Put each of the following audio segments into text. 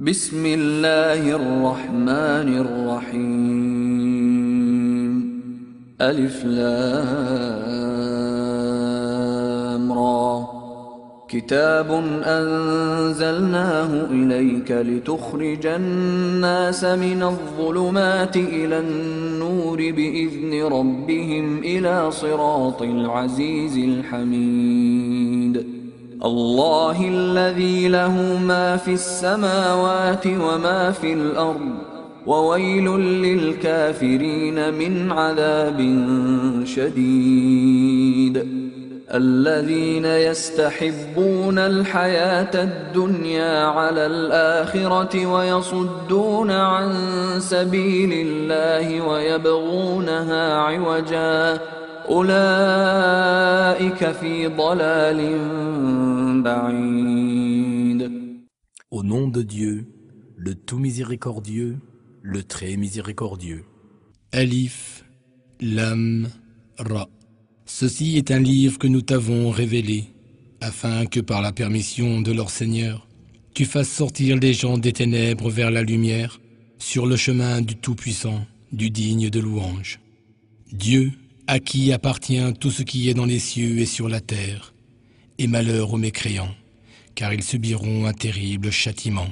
بسم الله الرحمن الرحيم ألف لام را كتاب أنزلناه إليك لتخرج الناس من الظلمات إلى النور بإذن ربهم إلى صراط العزيز الحميد الله الذي له ما في السماوات وما في الأرض وويل للكافرين من عذاب شديد. الذين يستحبون الحياة الدنيا على الآخرة ويصدون عن سبيل الله ويبغونها عوجا. Au nom de Dieu, le tout miséricordieux, le très miséricordieux. Alif, Lam, Ra. Ceci est un livre que nous t'avons révélé, afin que par la permission de leur Seigneur, tu fasses sortir les gens des ténèbres vers la lumière, sur le chemin du Tout-Puissant, du digne de louange. Dieu à qui appartient tout ce qui est dans les cieux et sur la terre, et malheur aux mécréants, car ils subiront un terrible châtiment.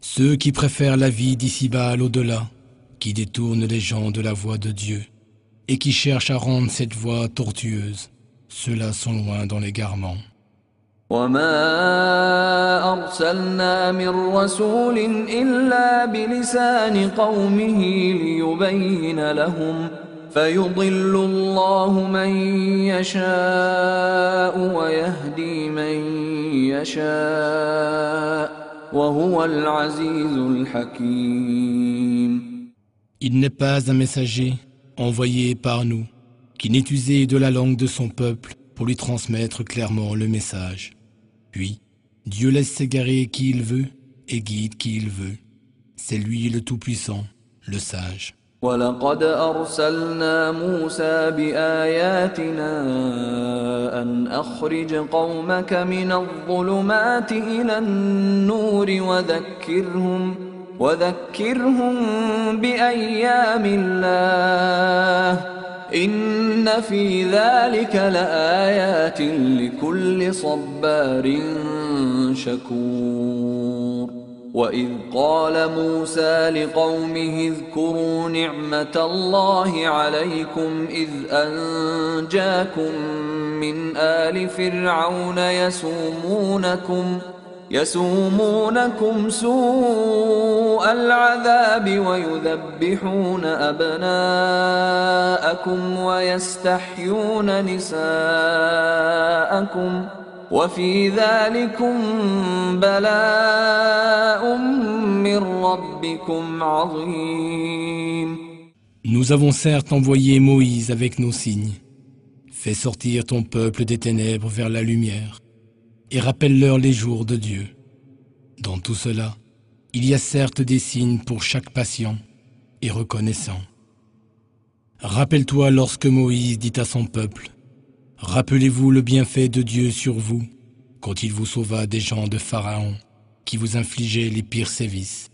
Ceux qui préfèrent la vie d'ici-bas à l'au-delà, qui détournent les gens de la voie de Dieu, et qui cherchent à rendre cette voie tortueuse, ceux-là sont loin dans l'égarement. وما أرسلنا من رسول إلا بلسان قومه ليبين لهم فيضل الله من يشاء ويهدي من يشاء وهو العزيز الحكيم Il n'est pas un messager envoyé par nous qui n'est usé de la langue de son peuple pour lui transmettre clairement le message. Puis, Dieu laisse s'égarer qui il veut et guide qui il veut. C'est lui le Tout-Puissant, le sage. ولقد أرسلنا موسى بآياتنا أن أخرج قومك من الظلمات إلى النور وذكرهم وذكرهم بأيام الله. إن في ذلك لآيات لكل صبار شكور. وإذ قال موسى لقومه اذكروا نعمة الله عليكم إذ أنجاكم من آل فرعون يسومونكم يسومونكم سوء العذاب ويذبحون أبناءكم ويستحيون نساءكم وفي ذلكم بلاء من ربكم عظيم Nous avons certes envoyé Moïse avec nos signes. Fais sortir ton peuple des ténèbres vers la lumière et rappelle-leur les jours de Dieu. Dans tout cela, il y a certes des signes pour chaque patient et reconnaissant. Rappelle-toi lorsque Moïse dit à son peuple, Rappelez-vous le bienfait de Dieu sur vous quand il vous sauva des gens de Pharaon qui vous infligeaient les pires sévices.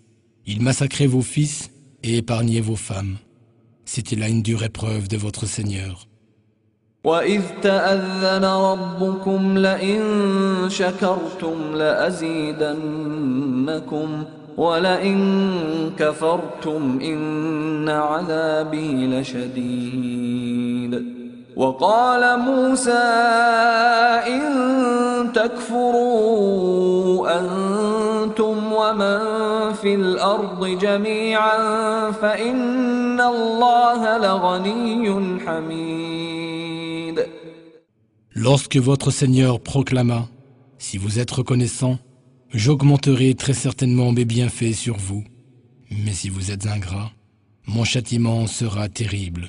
Il massacrait vos fils et épargnait vos femmes. C'était là une dure épreuve de votre Seigneur. وإذ تأذن ربكم لئن شكرتم لأزيدنكم ولئن كفرتم إن عذابي لشديد وقال موسى إن تكفروا أنتم ومن في الأرض جميعا فإن الله لغني حميد Lorsque votre Seigneur proclama, Si vous êtes reconnaissant, j'augmenterai très certainement mes bienfaits sur vous. Mais si vous êtes ingrat, mon châtiment sera terrible.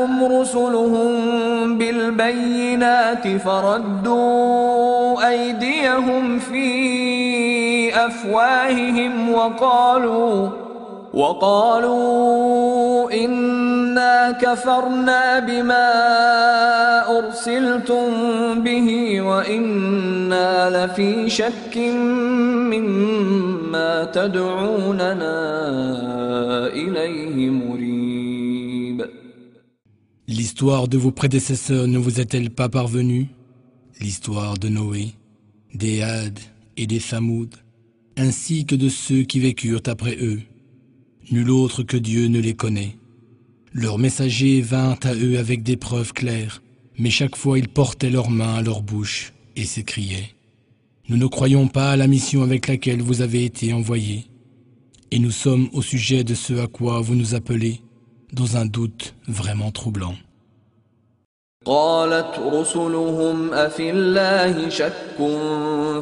جاءتهم رسلهم بالبينات فردوا أيديهم في أفواههم وقالوا وقالوا إنا كفرنا بما أرسلتم به وإنا لفي شك مما تدعوننا إليه مريب. L'histoire de vos prédécesseurs ne vous est-elle pas parvenue? L'histoire de Noé, des Hades et des Samoud, ainsi que de ceux qui vécurent après eux. Nul autre que Dieu ne les connaît. Leurs messagers vinrent à eux avec des preuves claires, mais chaque fois ils portaient leurs mains à leur bouche et s'écriaient Nous ne croyons pas à la mission avec laquelle vous avez été envoyés, et nous sommes au sujet de ce à quoi vous nous appelez dans un doute vraiment troublant. قالت رسلهم أفي الله شك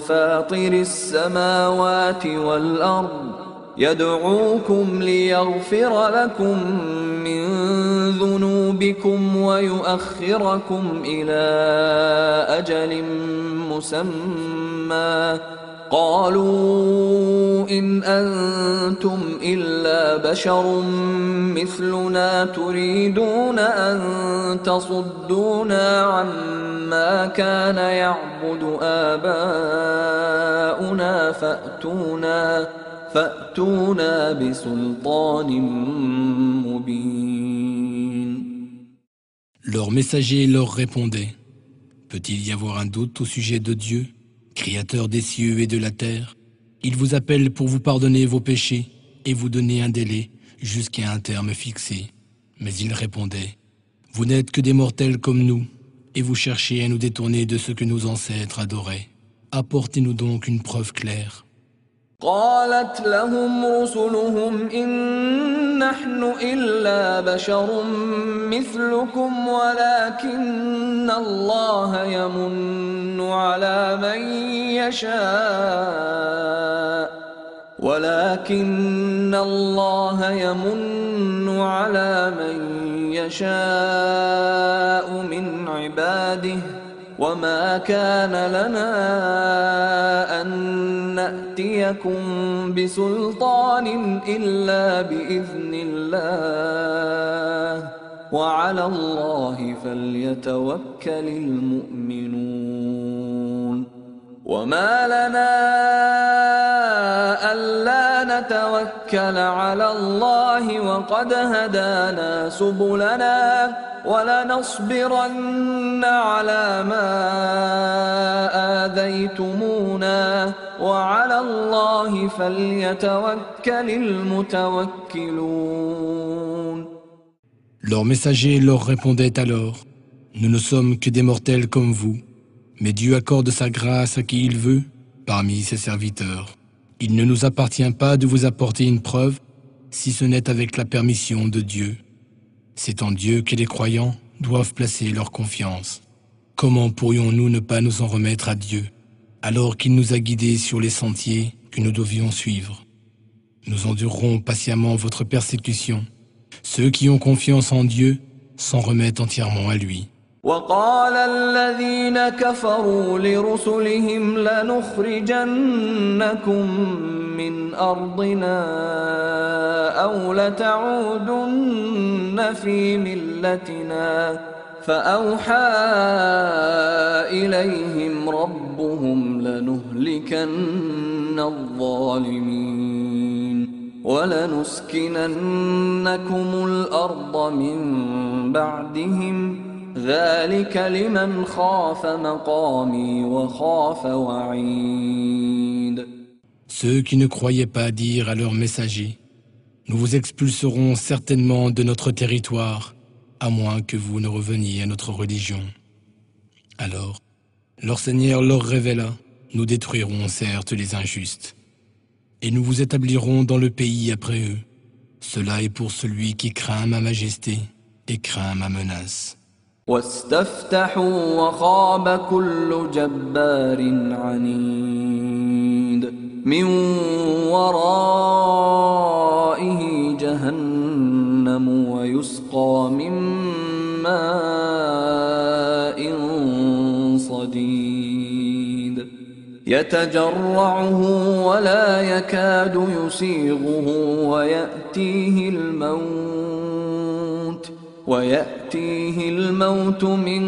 فاطر السماوات والأرض يدعوكم ليغفر لكم من ذنوبكم ويؤخركم إلى أجل مسمى قالوا إن أنتم إلا بشر مثلنا تريدون أن تصدونا عما كان يعبد آباؤنا فأتونا فأتونا بسلطان مبين Leurs messagers leur répondaient Peut-il y avoir un doute au sujet de Dieu, Créateur des cieux et de la terre Il vous appelle pour vous pardonner vos péchés et vous donner un délai jusqu'à un terme fixé. Mais ils répondaient Vous n'êtes que des mortels comme nous, et vous cherchez à nous détourner de ce que nos ancêtres adoraient. Apportez-nous donc une preuve claire. قالت لهم رسلهم إن نحن إلا بشر مثلكم ولكن الله يمن على من يشاء ولكن الله يمن على من يشاء من عباده وما كان لنا أن نأتيكم بسلطان إلا بإذن الله وعلى الله فليتوكل المؤمنون وما لنا نتوكل على الله وقد هدانا سبلنا ولنصبرن على ما آذيتمونا وعلى الله فليتوكل المتوكلون Leurs messagers leur répondaient alors Nous ne sommes que des mortels comme vous, mais Dieu accorde sa grâce à qui il veut parmi ses serviteurs. Il ne nous appartient pas de vous apporter une preuve si ce n'est avec la permission de Dieu. C'est en Dieu que les croyants doivent placer leur confiance. Comment pourrions-nous ne pas nous en remettre à Dieu alors qu'il nous a guidés sur les sentiers que nous devions suivre? Nous endurerons patiemment votre persécution. Ceux qui ont confiance en Dieu s'en remettent entièrement à lui. وقال الذين كفروا لرسلهم لنخرجنكم من أرضنا أو لتعودن في ملتنا فأوحى إليهم ربهم لنهلكن الظالمين ولنسكننكم الأرض من بعدهم ذلك لمن خاف مقامي وخاف وعيد Ceux qui ne croyaient pas dire à leurs messagers Nous vous expulserons certainement de notre territoire, à moins que vous ne reveniez à notre religion. Alors, leur Seigneur leur révéla Nous détruirons certes les injustes, et nous vous établirons dans le pays après eux. Cela est pour celui qui craint ma majesté et craint ma menace. واستفتحوا وخاب كل جبار عنيد. من ورائه جهنم ويسقى من ماء صديد. يتجرعه ولا يكاد يسيغه ويأتيه الموت. ويأتيه الموت من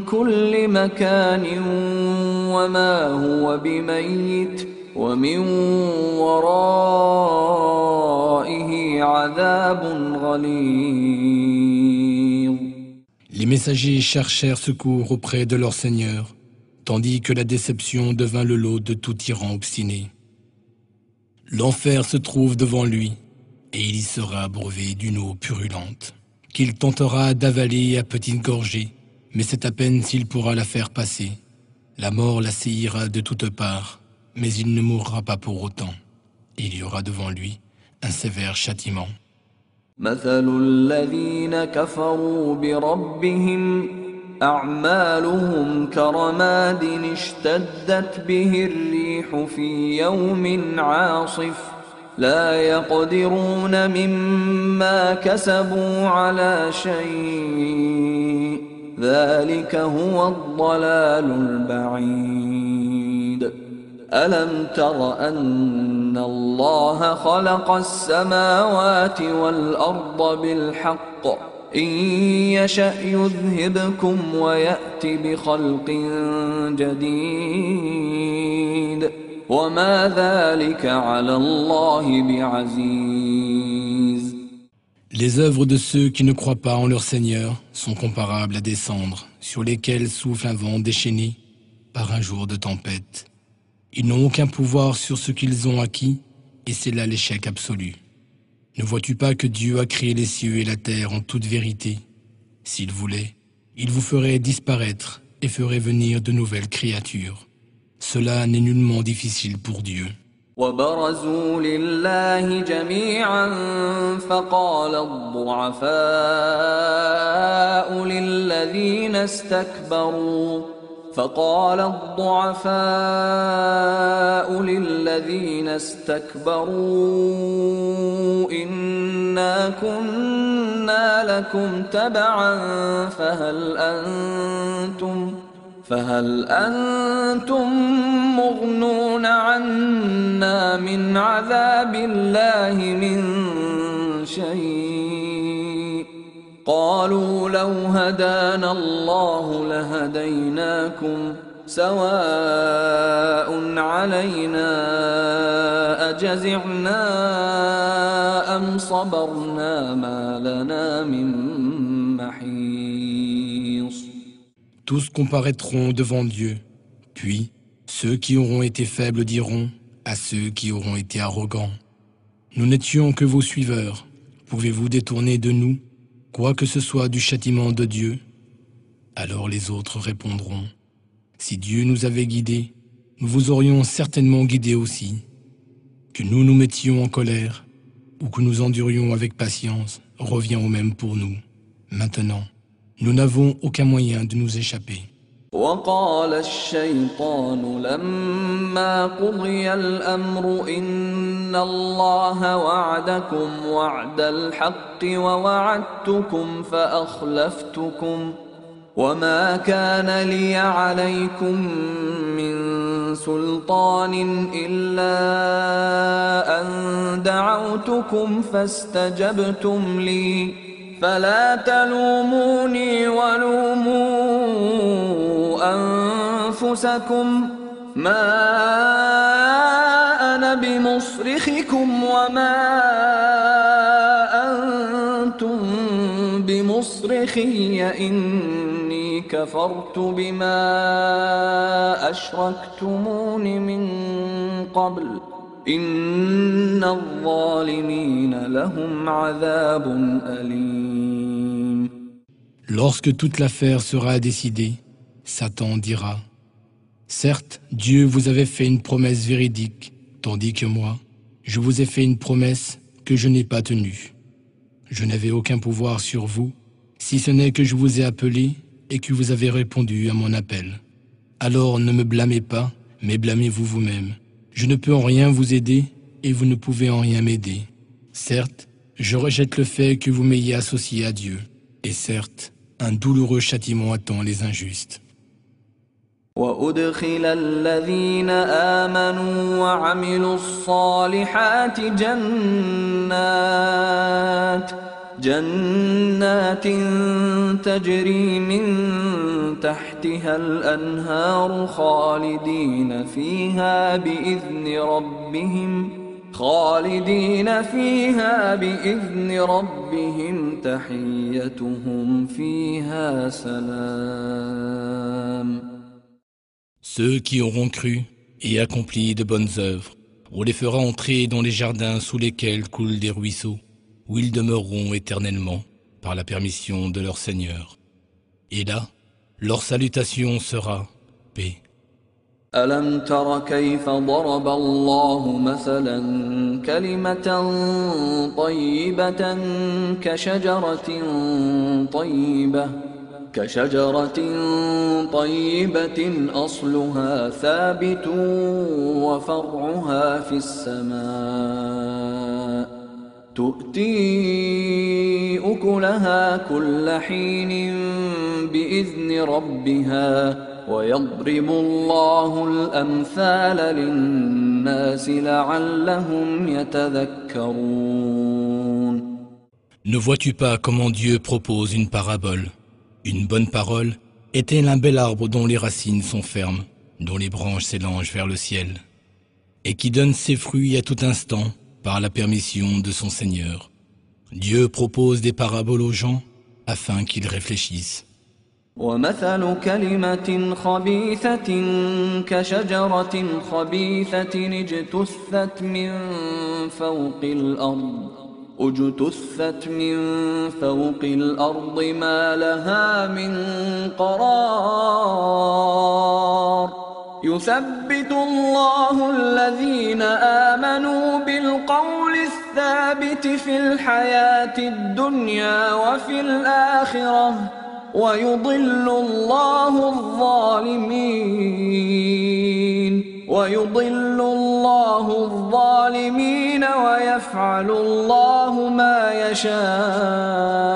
كل مكان وما هو بميت ومن ورائه عذاب غليظ Les messagers cherchèrent secours auprès de leur Seigneur, tandis que la déception devint le lot de tout tyran obstiné. L'enfer se trouve devant lui, et il y sera abreuvé d'une eau purulente, qu'il tentera d'avaler à petites gorgées, mais c'est à peine s'il pourra la faire passer. La mort l'assaillira de toutes parts, mais il ne mourra pas pour autant. Il y aura devant lui un sévère châtiment. مثل الذين كفروا بربهم أعمالهم كرماد اشتدت به الريح في يوم عاصف لا يقدرون مما كسبوا على شيء. ذلك هو الضلال البعيد. ألم تر أن الله خلق السماوات والأرض بالحق؟ إن يشأ يذهبكم ويأت بخلق جديد. Les œuvres de ceux qui ne croient pas en leur Seigneur sont comparables à des cendres sur lesquelles souffle un vent déchaîné par un jour de tempête. Ils n'ont aucun pouvoir sur ce qu'ils ont acquis et c'est là l'échec absolu. Ne vois-tu pas que Dieu a créé les cieux et la terre en toute vérité? S'il voulait, il vous ferait disparaître et ferait venir de nouvelles créatures. Cela n'est nullement difficile pour Dieu. وبرزوا لله جميعا فقال الضعفاء للذين استكبروا فقال الضعفاء للذين استكبروا إنا كنا لكم تبعا فهل أنتم فهل أنتم مغنون عنا من عذاب الله من شيء؟ قالوا لو هدانا الله لهديناكم سواء علينا أجزعنا أم صبرنا ما لنا من Tous comparaîtront devant Dieu, puis ceux qui auront été faibles diront à ceux qui auront été arrogants, Nous n'étions que vos suiveurs, pouvez-vous détourner de nous quoi que ce soit du châtiment de Dieu? Alors les autres répondront, Si Dieu nous avait guidés, nous vous aurions certainement guidés aussi. Que nous nous mettions en colère ou que nous endurions avec patience revient au même pour nous. Maintenant, nous n'avons aucun moyen de nous échapper. وقال الشيطان لما قضي الأمر إن الله وعدكم وعد الحق ووعدتكم فأخلفتكم وما كان لي عليكم من سلطان إلا أن دعوتكم فاستجبتم لي فلا تلوموني ولوموا أنفسكم ما أنا بمصرخكم وما أنتم بمصرخي إني كفرت بما أشركتمون من قبل. Lorsque toute l'affaire sera décidée, Satan dira, Certes, Dieu vous avait fait une promesse véridique, tandis que moi, je vous ai fait une promesse que je n'ai pas tenue. Je n'avais aucun pouvoir sur vous, si ce n'est que je vous ai appelé et que vous avez répondu à mon appel. Alors ne me blâmez pas, mais blâmez-vous vous-même. Je ne peux en rien vous aider et vous ne pouvez en rien m'aider. Certes, je rejette le fait que vous m'ayez associé à Dieu. Et certes, un douloureux châtiment attend les injustes. وأدخل الذين آمنوا وعملوا الصالحات جنات جنات تجري من تحتها الأنهار خالدين فيها بإذن ربهم خالدين فيها بإذن ربهم تحيتهم فيها سلام Ceux qui auront cru et accompli de bonnes œuvres, on les fera entrer dans les jardins sous lesquels coulent des ruisseaux, où ils demeureront éternellement par la permission de leur Seigneur. Et là, leur salutation sera paix. ألم تر كيف ضرب الله مثلا كلمة طيبة كشجرة طيبة كشجرة طيبة أصلها ثابت وفرعها في السماء تؤتي أكلها كل حين بإذن ربها ويضرب الله الأمثال للناس لعلهم يتذكرون Ne vois-tu pas comment Dieu propose une parabole Une bonne parole est-elle un bel arbre dont les racines sont fermes, dont les branches s'élangent vers le ciel, et qui donne ses fruits à tout instant par la permission de son Seigneur. Dieu propose des paraboles aux gens afin qu'ils réfléchissent. ومثل كلمة خبيثة كشجرة خبيثة اجتثت من فوق الأرض اجتثت من فوق الأرض ما لها من قرار يثبت الله الذين آمنوا بالقول الثابت في الحياة الدنيا وفي الآخرة ويضل الله الظالمين ويضل الله الظالمين ويفعل الله ما يشاء.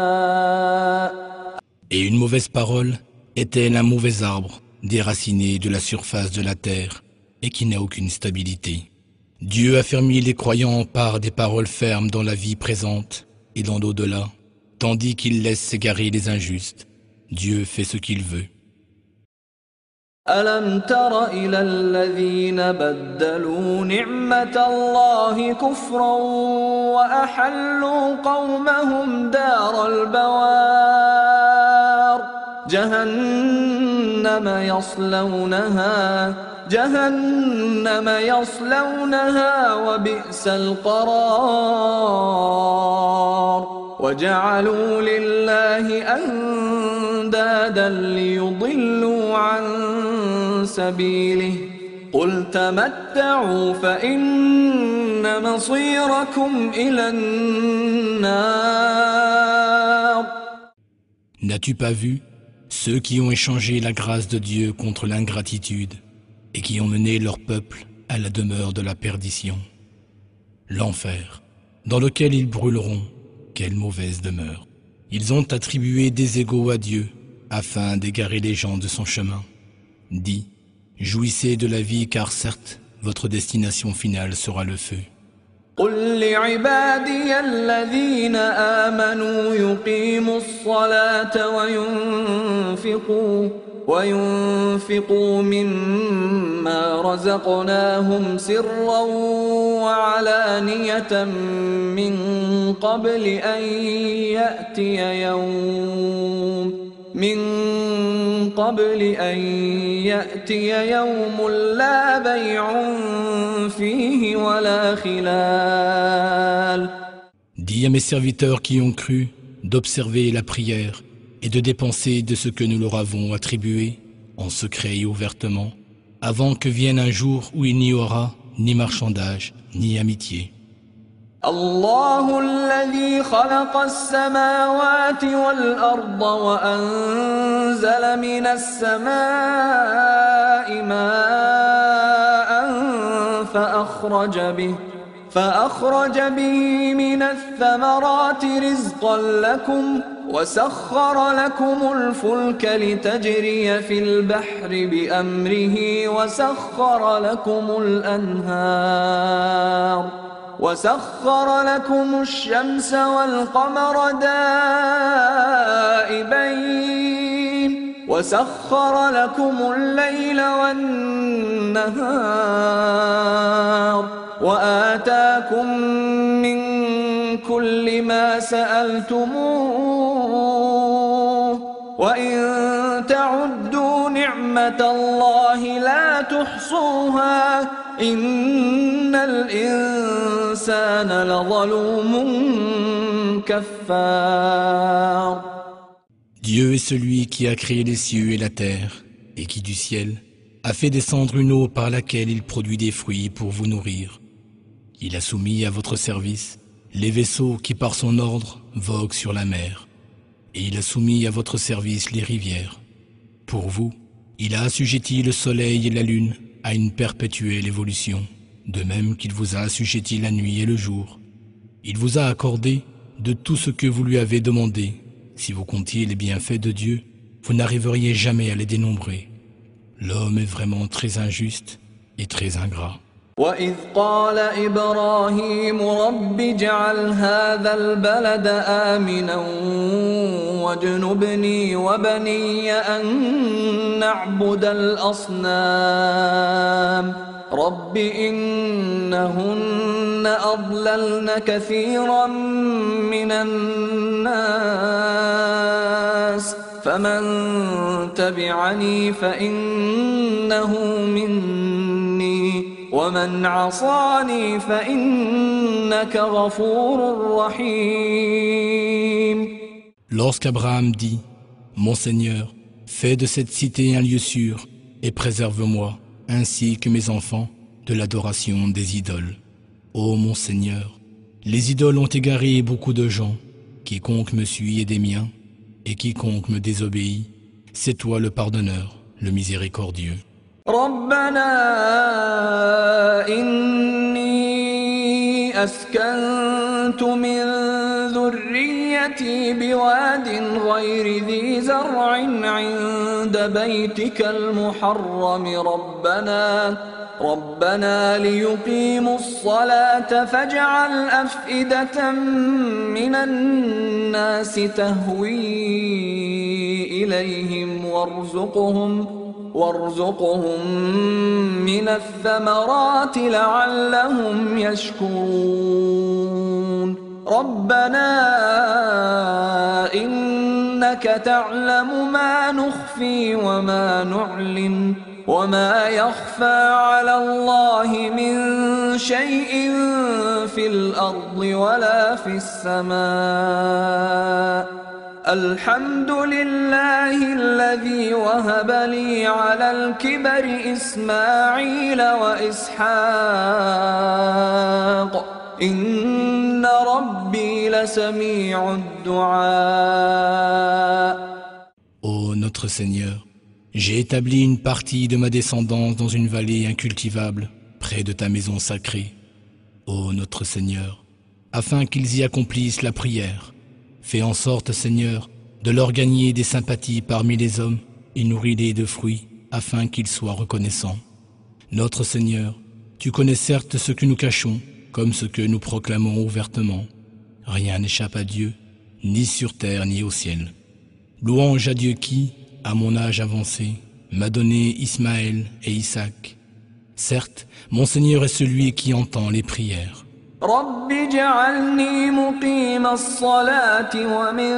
Et une mauvaise parole est-elle un mauvais arbre. déraciné de la surface de la terre et qui n'a aucune stabilité Dieu a fermé les croyants par des paroles fermes dans la vie présente et dans l'au-delà, tandis qu'il laisse s'égarer les injustes. Dieu fait ce qu'il veut. ألم تر إلى الذين بدلوا نعمة الله كفرا وأحلوا قومهم دار البوار جهنم يصلونها جهنم يصلونها وبئس القرار. وجعلوا لله أندادا ليضلوا عن سبيله. قل تمتعوا فإن مصيركم إلى النار. N'as-tu pas vu ceux qui ont échangé la grâce de Dieu contre l'ingratitude et qui ont mené leur peuple à la demeure de la perdition L'enfer, dans lequel ils brûleront, quelle mauvaise demeure. Ils ont attribué des égaux à Dieu afin d'égarer les gens de son chemin. Dis, jouissez de la vie car certes, votre destination finale sera le feu. قل لعبادي الذين آمنوا يقيموا الصلاة وينفقوا وينفقوا مما رزقناهم سرا وعلانية من قبل أن يأتي يوم من قبل أن يأتي يوم لا بيع فيه ولا خلال Dis à mes serviteurs qui ont cru d'observer la prière et de dépenser de ce que nous leur avons attribué, en secret et ouvertement, avant que vienne un jour où il n'y aura ni marchandage, ni amitié. الله الذي خلق السماوات والأرض وأنزل من السماء ماء فأخرج به فأخرج به من الثمرات رزقا لكم وسخر لكم الفلك لتجري في البحر بأمره وسخر لكم الأنهار. وسخر لكم الشمس والقمر دائبين. وسخر لكم الليل والنهار. وآتاكم من كل ما سألتموه. وإن تعدوا نعمة الله لا تحصوها. إن الإنسان لظلوم كفار Dieu est celui qui a créé les cieux et la terre, et qui du ciel a fait descendre une eau par laquelle il produit des fruits pour vous nourrir. Il a soumis à votre service les vaisseaux qui par son ordre voguent sur la mer, et il a soumis à votre service les rivières. Pour vous, il a assujetti le soleil et la lune à une perpétuelle évolution, de même qu'il vous a assujetti la nuit et le jour. Il vous a accordé de tout ce que vous lui avez demandé. Si vous comptiez les bienfaits de Dieu, vous n'arriveriez jamais à les dénombrer. L'homme est vraiment très injuste et très ingrat. وإذ قال إبراهيم رب اجعل هذا البلد آمنا واجنبني وبني أن نعبد الأصنام رب إنهن أضللن كثيرا من الناس فمن تبعني فإنه مني ومن عصاني فإنك غفور رحيم Lorsqu'Abraham dit Mon Seigneur, fais de cette cité un lieu sûr et préserve-moi, ainsi que mes enfants, de l'adoration des idoles. Ô mon Seigneur, les idoles ont égaré beaucoup de gens. Quiconque me suit est des miens, et quiconque me désobéit, c'est toi le pardonneur, le miséricordieux. ربنا إني أسكنت من ذريتي بواد غير ذي زرع عند بيتك المحرم. ربنا ربنا ليقيموا الصلاة فاجعل أفئدة من الناس تهوي إليهم وارزقهم. وارزقهم من الثمرات لعلهم يشكرون. ربنا إنك تعلم ما نخفي وما نعلن وما يخفى على الله من شيء في الأرض ولا في السماء. الحمد لله الذي وهب لي على الكبر إسماعيل وإسحاق إن ربي لسميع الدعاء Ô notre Seigneur, j'ai établi une partie de ma descendance dans une vallée incultivable, près de ta maison sacrée. Ô notre Seigneur, afin qu'ils y accomplissent la prière, fais en sorte, Seigneur, de leur gagner des sympathies parmi les hommes et nourris-les de fruits, afin qu'ils soient reconnaissants. Notre Seigneur, tu connais certes ce que nous cachons, comme ce que nous proclamons ouvertement. Rien n'échappe à Dieu, ni sur terre ni au ciel. Louange à Dieu qui, à mon âge avancé, m'a donné Ismaël et Isaac. Certes, mon Seigneur est celui qui entend les prières. رب اجعلني مقيم الصلاة ومن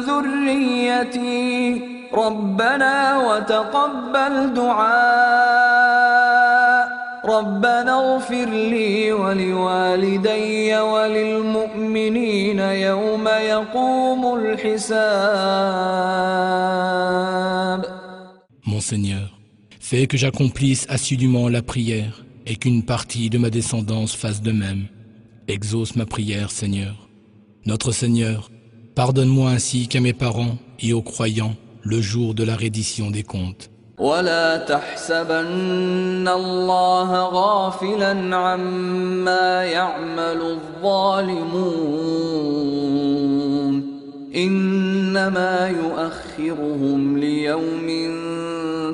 ذريتي ربنا وتقبل دعاء ربنا اغفر لي ولوالدي وللمؤمنين يوم يقوم الحساب Mon Seigneur, fais que j'accomplisse assidûment la prière et qu'une partie de ma descendance fasse de même. Exauce ma prière, Seigneur. Notre Seigneur, pardonne-moi ainsi qu'à mes parents et aux croyants le jour de la reddition des comptes. ولا تحسبن الله غافلا عما يعمل الظالمون انما يؤخرهم ليوم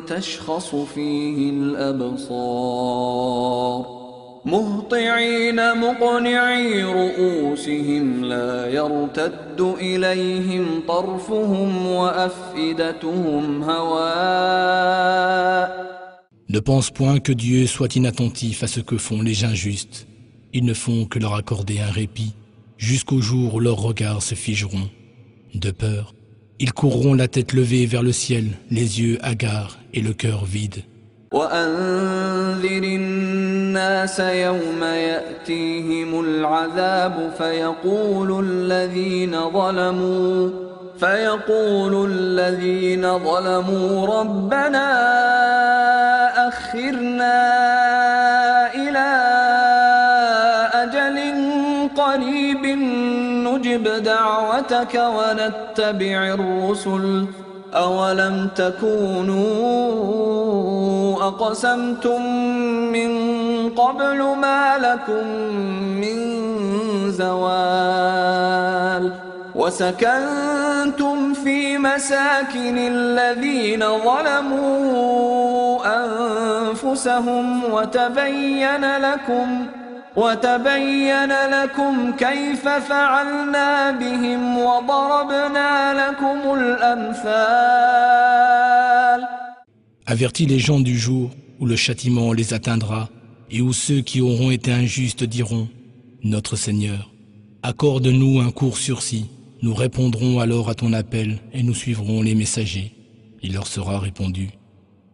تشخص فيه الابصار مهطعين مقنعي رؤوسهم لا يرتد اليهم طرفهم وافئدتهم هواء Ne pense point que Dieu soit inattentif à ce que font les injustes. Ils ne font que leur accorder un répit jusqu'au jour où leurs regards se figeront. De peur, ils courront la tête levée vers le ciel, les yeux hagards et le cœur vide. وأنذر الناس يوم يأتيهم العذاب فيقول الذين ظلموا فيقول الذين ظلموا ربنا أخرنا إلى أجل قريب نجب دعوتك ونتبع الرسل. أولم تكونوا أقسمتم من قبل ما لكم من زوال وسكنتم في مساكن الذين ظلموا أنفسهم وتبين لكم ۖ وتبين لكم كيف فعلنا بهم وضربنا لكم الأمثال Avertis les gens du jour où le châtiment les atteindra et où ceux qui auront été injustes diront Notre Seigneur, accorde-nous un court sursis, nous répondrons alors à ton appel et nous suivrons les messagers. Il leur sera répondu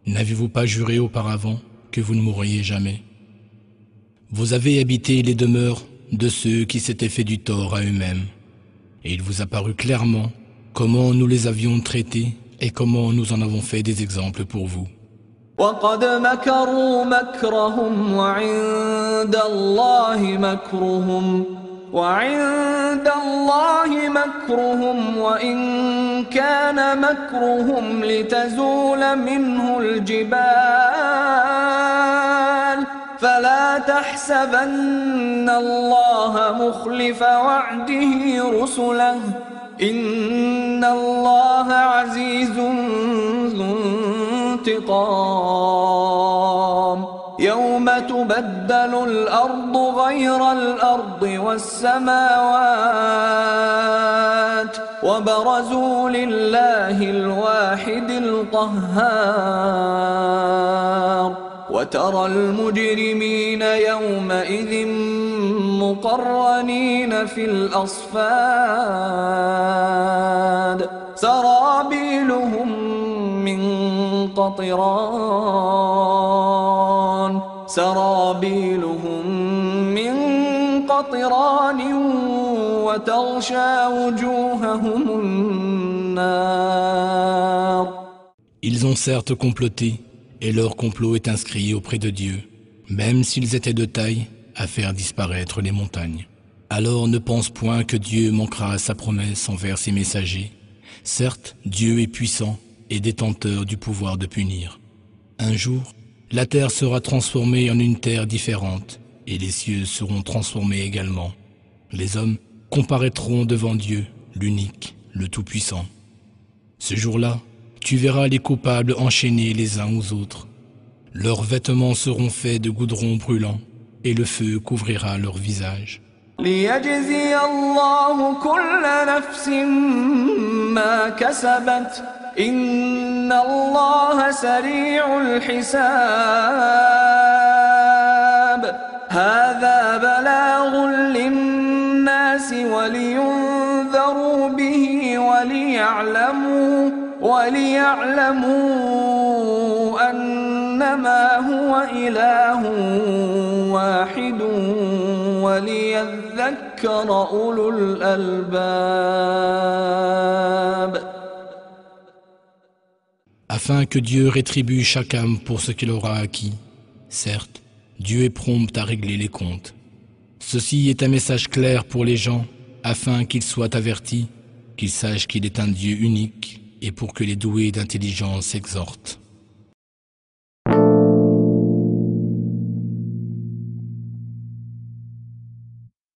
N'avez-vous pas juré auparavant que vous ne mourriez jamais Vous avez habité les demeures de ceux qui s'étaient fait du tort à eux-mêmes. Et il vous a paru clairement comment nous les avions traités et comment nous en avons fait des exemples pour vous. وقد مكروا مكرهم وعند الله مكرهم وعند الله مكرهم وإن كان مكرهم لتزول منه الجبال فلا تحسبن الله مخلف وعده رسله. إن الله عزيز ذو انتقام. يوم تبدل الأرض غير الأرض والسماوات وبرزوا لله الواحد القهار. وترى المجرمين يومئذ مقرنين في الأصفاد. سرابيلهم من قطران. سرابيلهم من قطران وتغشى وجوههم النار. Ils ont certes comploté et leur complot est inscrit auprès de Dieu, même s'ils étaient de taille, à faire disparaître les montagnes. Alors ne pense point que Dieu manquera à sa promesse envers ses messagers. Certes, Dieu est puissant et détenteur du pouvoir de punir. Un jour, la terre sera transformée en une terre différente, et les cieux seront transformés également. Les hommes comparaîtront devant Dieu, l'unique, le Tout-Puissant. Ce jour-là, tu verras les coupables enchaînés les uns aux autres. Leurs vêtements seront faits de goudron brûlant, et le feu couvrira leur visage. ليجزي الله كل نفس ما كسبت إن الله سريع الحساب هذا بلاغ للناس ولينذروا به وليعلموا وليعلموا أنما هو إله واحد وليذكر أولو الألباب Afin que Dieu rétribue chaque âme pour ce qu'il aura acquis. Certes, Dieu est prompt à régler les comptes. Ceci est un message clair pour les gens, afin qu'ils soient avertis, qu'ils sachent qu'il est un Dieu unique, et pour que les doués d'intelligence exhortent.